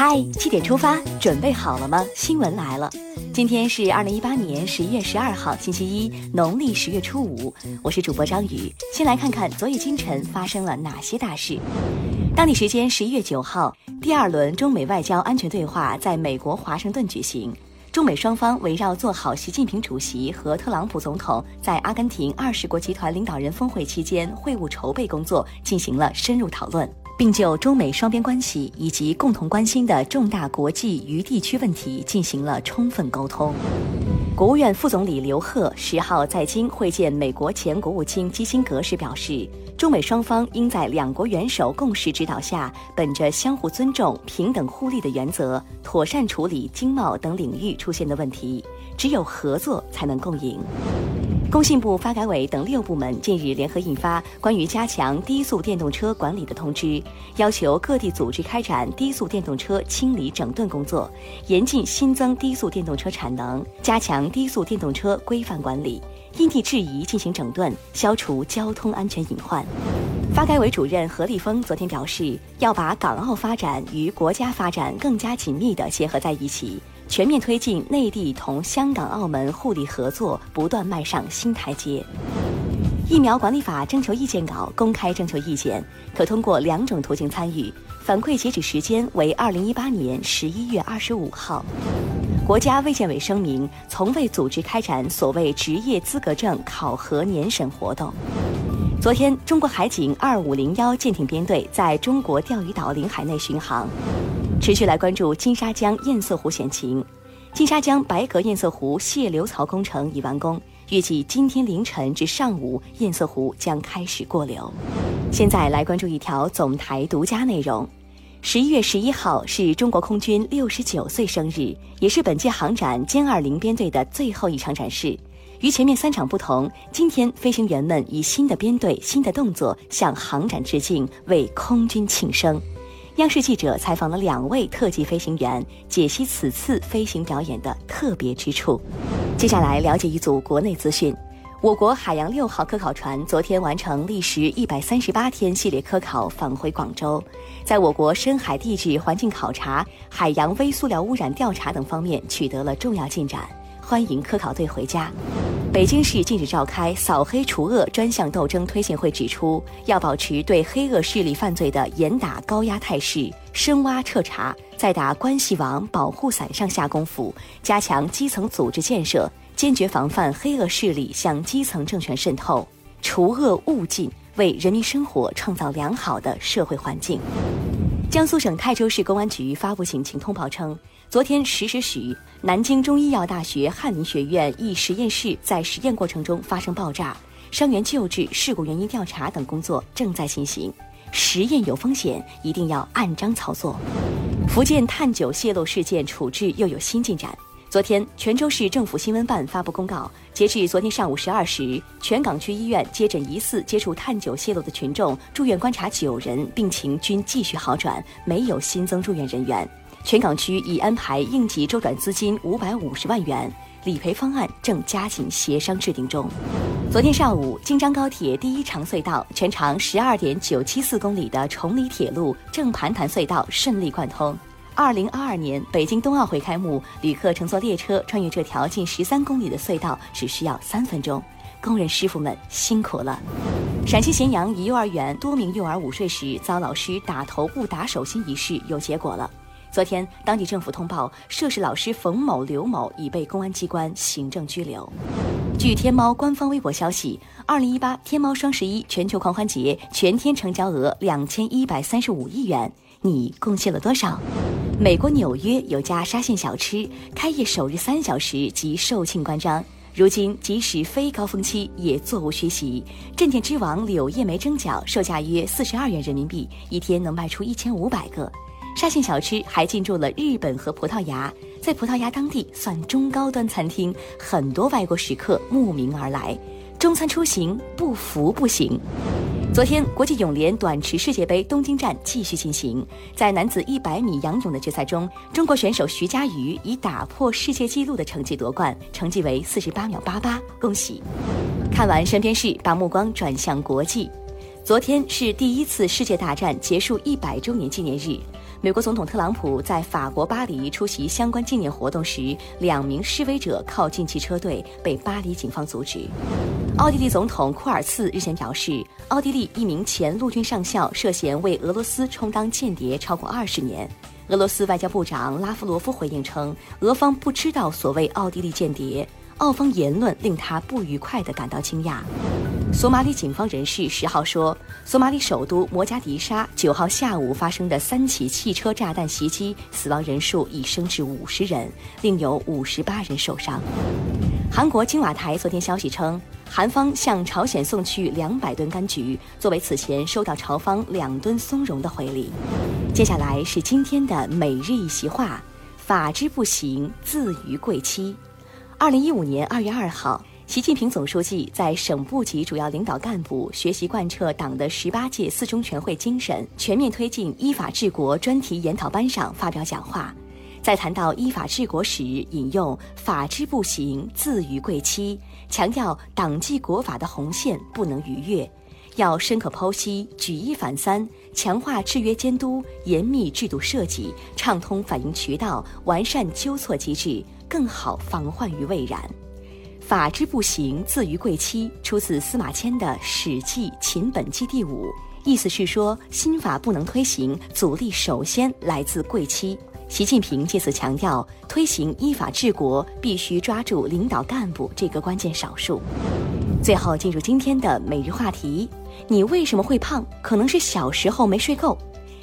嗨，七点出发，准备好了吗？新闻来了，今天是二零一八年十一月十二号，星期一，农历十月初五。我是主播张宇，先来看看昨夜今晨发生了哪些大事。当地时间十一月九号，第二轮中美外交安全对话在美国华盛顿举行，中美双方围绕做好习近平主席和特朗普总统在阿根廷二十国集团领导人峰会期间会晤筹备工作进行了深入讨论。并就中美双边关系以及共同关心的重大国际与地区问题进行了充分沟通。国务院副总理刘鹤十号在京会见美国前国务卿基辛格时表示，中美双方应在两国元首共识指导下，本着相互尊重、平等互利的原则，妥善处理经贸等领域出现的问题。只有合作才能共赢。工信部、发改委等六部门近日联合印发关于加强低速电动车管理的通知，要求各地组织开展低速电动车清理整顿工作，严禁新增低速电动车产能，加强低速电动车规范管理，因地制宜进行整顿，消除交通安全隐患。发改委主任何立峰昨天表示，要把港澳发展与国家发展更加紧密地结合在一起。全面推进内地同香港、澳门互利合作不断迈上新台阶。疫苗管理法征求意见稿公开征求意见，可通过两种途径参与，反馈截止时间为二零一八年十一月二十五号。国家卫健委声明，从未组织开展所谓职业资格证考核年审活动。昨天，中国海警二五零幺舰艇编队在中国钓鱼岛领海内巡航。持续来关注金沙江堰塞湖险情。金沙江白格堰塞湖泄流槽工程已完工，预计今天凌晨至上午，堰塞湖将开始过流。现在来关注一条总台独家内容：十一月十一号是中国空军六十九岁生日，也是本届航展歼二零编队的最后一场展示。与前面三场不同，今天飞行员们以新的编队、新的动作向航展致敬，为空军庆生。央视记者采访了两位特技飞行员，解析此次飞行表演的特别之处。接下来了解一组国内资讯：我国海洋六号科考船昨天完成历时一百三十八天系列科考，返回广州，在我国深海地质环境考察、海洋微塑料污染调查等方面取得了重要进展。欢迎科考队回家。北京市近日召开扫黑除恶专项斗争推进会，指出要保持对黑恶势力犯罪的严打高压态势，深挖彻查，在打关系网、保护伞上下功夫，加强基层组织建设，坚决防范黑恶势力向基层政权渗透，除恶务尽，为人民生活创造良好的社会环境。江苏省泰州市公安局发布警情通报称，昨天十时许，南京中医药大学翰林学院一实验室在实验过程中发生爆炸，伤员救治、事故原因调查等工作正在进行。实验有风险，一定要按章操作。福建碳九泄漏事件处置又有新进展。昨天，泉州市政府新闻办发布公告，截至昨天上午十二时，全港区医院接诊疑似接触碳九泄漏的群众，住院观察九人，病情均继续好转，没有新增住院人员。全港区已安排应急周转资金五百五十万元，理赔方案正加紧协商制定中。昨天上午，京张高铁第一长隧道全长十二点九七四公里的崇礼铁路正盘潭隧道顺利贯通。二零二二年北京冬奥会开幕，旅客乘坐列车穿越这条近十三公里的隧道只需要三分钟，工人师傅们辛苦了。陕西咸阳一幼儿园多名幼儿午睡时遭老师打头部打手心一事有结果了。昨天，当地政府通报，涉事老师冯某、刘某已被公安机关行政拘留。据天猫官方微博消息，二零一八天猫双十一全球狂欢节全天成交额两千一百三十五亿元，你贡献了多少？美国纽约有家沙县小吃，开业首日三小时即售罄关张，如今即使非高峰期也座无虚席。镇店之王柳叶梅蒸饺售价约四十二元人民币，一天能卖出一千五百个。沙县小吃还进驻了日本和葡萄牙，在葡萄牙当地算中高端餐厅，很多外国食客慕名而来。中餐出行不服不行。昨天，国际泳联短池世界杯东京站继续进行。在男子100米仰泳的决赛中，中国选手徐嘉余以打破世界纪录的成绩夺冠，成绩为48秒88，恭喜！看完身边事，把目光转向国际。昨天是第一次世界大战结束一百周年纪念日。美国总统特朗普在法国巴黎出席相关纪念活动时，两名示威者靠近其车队，被巴黎警方阻止。奥地利总统库尔茨日前表示，奥地利一名前陆军上校涉嫌为俄罗斯充当间谍超过二十年。俄罗斯外交部长拉夫罗夫回应称，俄方不知道所谓奥地利间谍，澳方言论令他不愉快地感到惊讶。索马里警方人士十号说，索马里首都摩加迪沙九号下午发生的三起汽车炸弹袭击，死亡人数已升至五十人，另有五十八人受伤。韩国青瓦台昨天消息称，韩方向朝鲜送去两百吨柑橘，作为此前收到朝方两吨松茸的回礼。接下来是今天的每日一席话：法之不行，自于贵戚。二零一五年二月二号。习近平总书记在省部级主要领导干部学习贯彻党的十八届四中全会精神，全面推进依法治国专题研讨班上发表讲话，在谈到依法治国时，引用“法之不行，自于贵戚”，强调党纪国法的红线不能逾越，要深刻剖析，举一反三，强化制约监督，严密制度设计，畅通反映渠道，完善纠错机制，更好防患于未然。法之不行，自于贵戚，出自司马迁的《史记·秦本纪》第五。意思是说，新法不能推行，阻力首先来自贵戚。习近平借此强调，推行依法治国必须抓住领导干部这个关键少数。最后进入今天的每日话题：你为什么会胖？可能是小时候没睡够。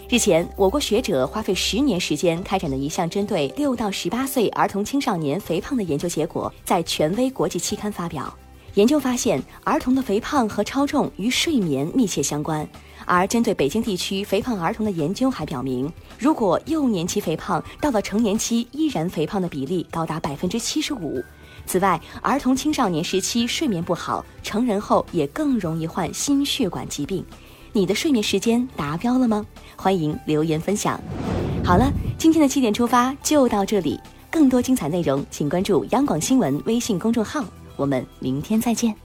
日前，我国学者花费十年时间开展的一项针对六到十八岁儿童青少年肥胖的研究结果，在权威国际期刊发表。研究发现，儿童的肥胖和超重与睡眠密切相关。而针对北京地区肥胖儿童的研究还表明，如果幼年期肥胖，到了成年期依然肥胖的比例高达百分之七十五。此外，儿童青少年时期睡眠不好，成人后也更容易患心血管疾病。你的睡眠时间达标了吗？欢迎留言分享。好了，今天的七点出发就到这里，更多精彩内容请关注央广新闻微信公众号。我们明天再见。